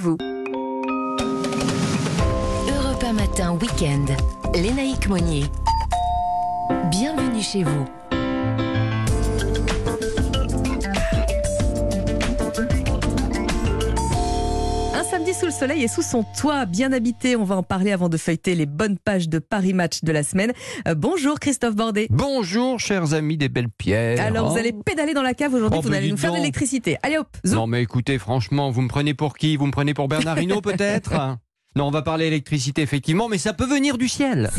Vous. Europe Matin Week-end. Lénaïque Monnier. Bienvenue chez vous. Samedi sous le soleil et sous son toit bien habité. On va en parler avant de feuilleter les bonnes pages de Paris Match de la semaine. Euh, bonjour Christophe Bordet. Bonjour, chers amis des belles pierres. Alors, vous allez pédaler dans la cave aujourd'hui, Oh, vous allez nous faire de l'électricité. Allez hop, zoom. Non, mais écoutez, franchement, vous me prenez pour qui? Vous me prenez pour Bernard Hinault, peut-être? Non, on va parler électricité, effectivement, mais ça peut venir du ciel.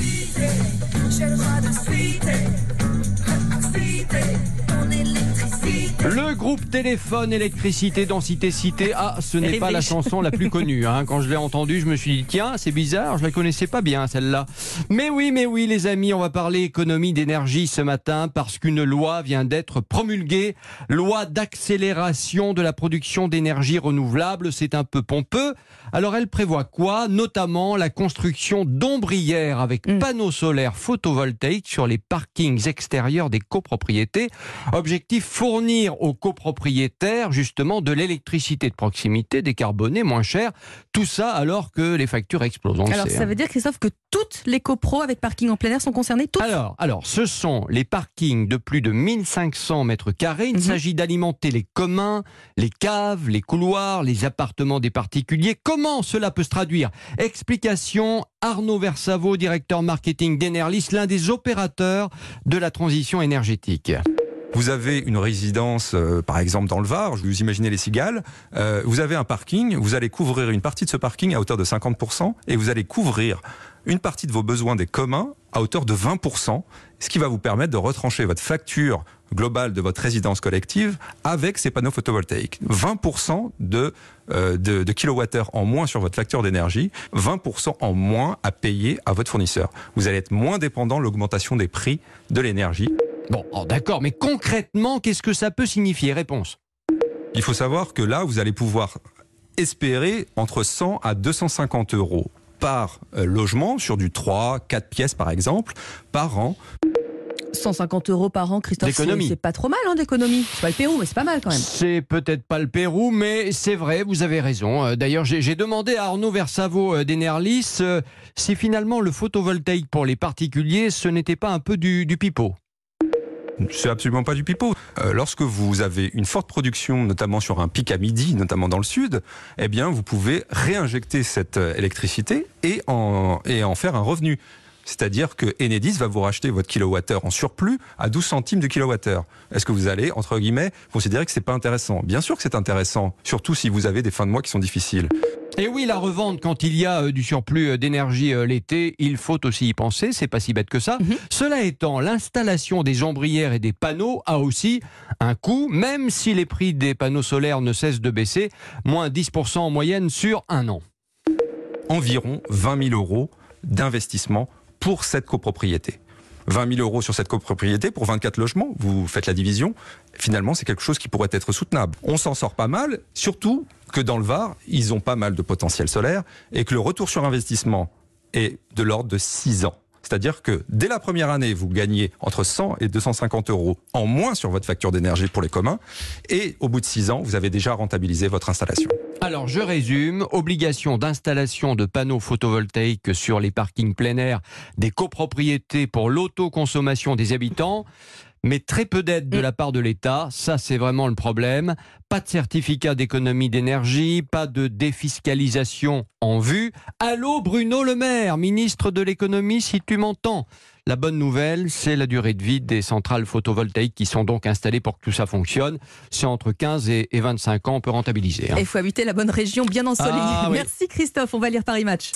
Le groupe Téléphone Électricité Densité Cité. Ah, ce n'est pas la chanson la plus connue. hein. Quand je l'ai entendue, je me suis dit, tiens, c'est bizarre, je la connaissais pas bien, celle-là. Mais oui, mais oui, les amis, on va parler économie d'énergie ce matin parce qu'une loi vient d'être promulguée. Loi d'accélération de la production d'énergie renouvelable. C'est un peu pompeux. Alors, elle prévoit quoi? Notamment la construction d'ombrières avec Mm. panneaux solaires photovoltaïques sur les parkings extérieurs des copropriétés. Objectif fournir aux copropriétaires justement de l'électricité de proximité décarbonée, moins chère. Tout ça alors que les factures explosent. Alors, sait, ça hein. veut dire, Christophe, que toutes les copros avec parking en plein air sont concernées toutes Alors, alors, ce sont les parkings de plus de 1500 mètres carrés. Il Mhm. s'agit d'alimenter les communs, les caves, les couloirs, les appartements des particuliers. Comment cela peut se traduire? Explication Arnaud Versavo, directeur marketing d'Enerlis, l'un des opérateurs de la transition énergétique. Vous avez une résidence, euh, par exemple dans le Var, je vous imaginez les cigales, euh, vous avez un parking, vous allez couvrir une partie de ce parking à hauteur de 50% et vous allez couvrir une partie de vos besoins des communs à hauteur de 20%, ce qui va vous permettre de retrancher votre facture globale de votre résidence collective avec ces panneaux photovoltaïques. 20% de, euh, de, de kilowattheures en moins sur votre facture d'énergie, 20% en moins à payer à votre fournisseur. Vous allez être moins dépendant de l'augmentation des prix de l'énergie. Bon, oh, d'accord, mais concrètement, qu'est-ce que ça peut signifier? Réponse. Il faut savoir que là, vous allez pouvoir espérer entre 100 à 250 euros par euh, logement sur du 3, 4 pièces par exemple, par an. 150 euros par an, Christophe, c'est D'économie. c'est pas trop mal hein, d'économie. C'est pas le Pérou, mais c'est pas mal quand même. C'est peut-être pas le Pérou, mais c'est vrai, vous avez raison. Euh, D'ailleurs, j'ai demandé à Arnaud Versavo euh, d'Enerlis euh, si finalement le photovoltaïque pour les particuliers, ce n'était pas un peu du, du pipeau. C'est absolument pas du pipeau. Euh, lorsque vous avez une forte production, notamment sur un pic à midi, notamment dans le sud, eh bien, vous pouvez réinjecter cette euh, électricité et en, et en faire un revenu. C'est-à-dire que Enedis va vous racheter votre kilowattheure en surplus à 12 centimes de kilowattheure. Est-ce que vous allez, entre guillemets, considérer que c'est pas intéressant? Bien sûr que c'est intéressant, surtout si vous avez des fins de mois qui sont difficiles. Et oui, la revente, quand il y a euh, du surplus euh, d'énergie euh, l'été, il faut aussi y penser, c'est pas si bête que ça. Mhm. Cela étant, l'installation des ombrières et des panneaux a aussi un coût, même si les prix des panneaux solaires ne cessent de baisser, moins 10% en moyenne sur un an. environ 20 000 euros d'investissement pour cette copropriété. 20 000 euros sur cette copropriété pour 24 logements, vous faites la division, finalement c'est quelque chose qui pourrait être soutenable. On s'en sort pas mal, surtout que dans le Var, ils ont pas mal de potentiel solaire et que le retour sur investissement est de l'ordre de 6 ans. C'est-à-dire que dès la première année, vous gagnez entre 100 et 250 euros en moins sur votre facture d'énergie pour les communs. Et au bout de 6 ans, vous avez déjà rentabilisé votre installation. Alors, je résume. Obligation d'installation de panneaux photovoltaïques sur les parkings plein air des copropriétés pour l'autoconsommation des habitants. Mais très peu d'aide de la part de l'État, ça c'est vraiment le problème. Pas de certificat d'économie d'énergie, pas de défiscalisation en vue. Allô Bruno Le Maire, ministre de l'économie, si tu m'entends. La bonne nouvelle, c'est la durée de vie des centrales photovoltaïques qui sont donc installées pour que tout ça fonctionne. C'est entre 15 et et 25 ans, on peut rentabiliser. hein. Il faut habiter la bonne région bien ensoleillée. Ah oui. Merci Christophe, on va lire Paris Match.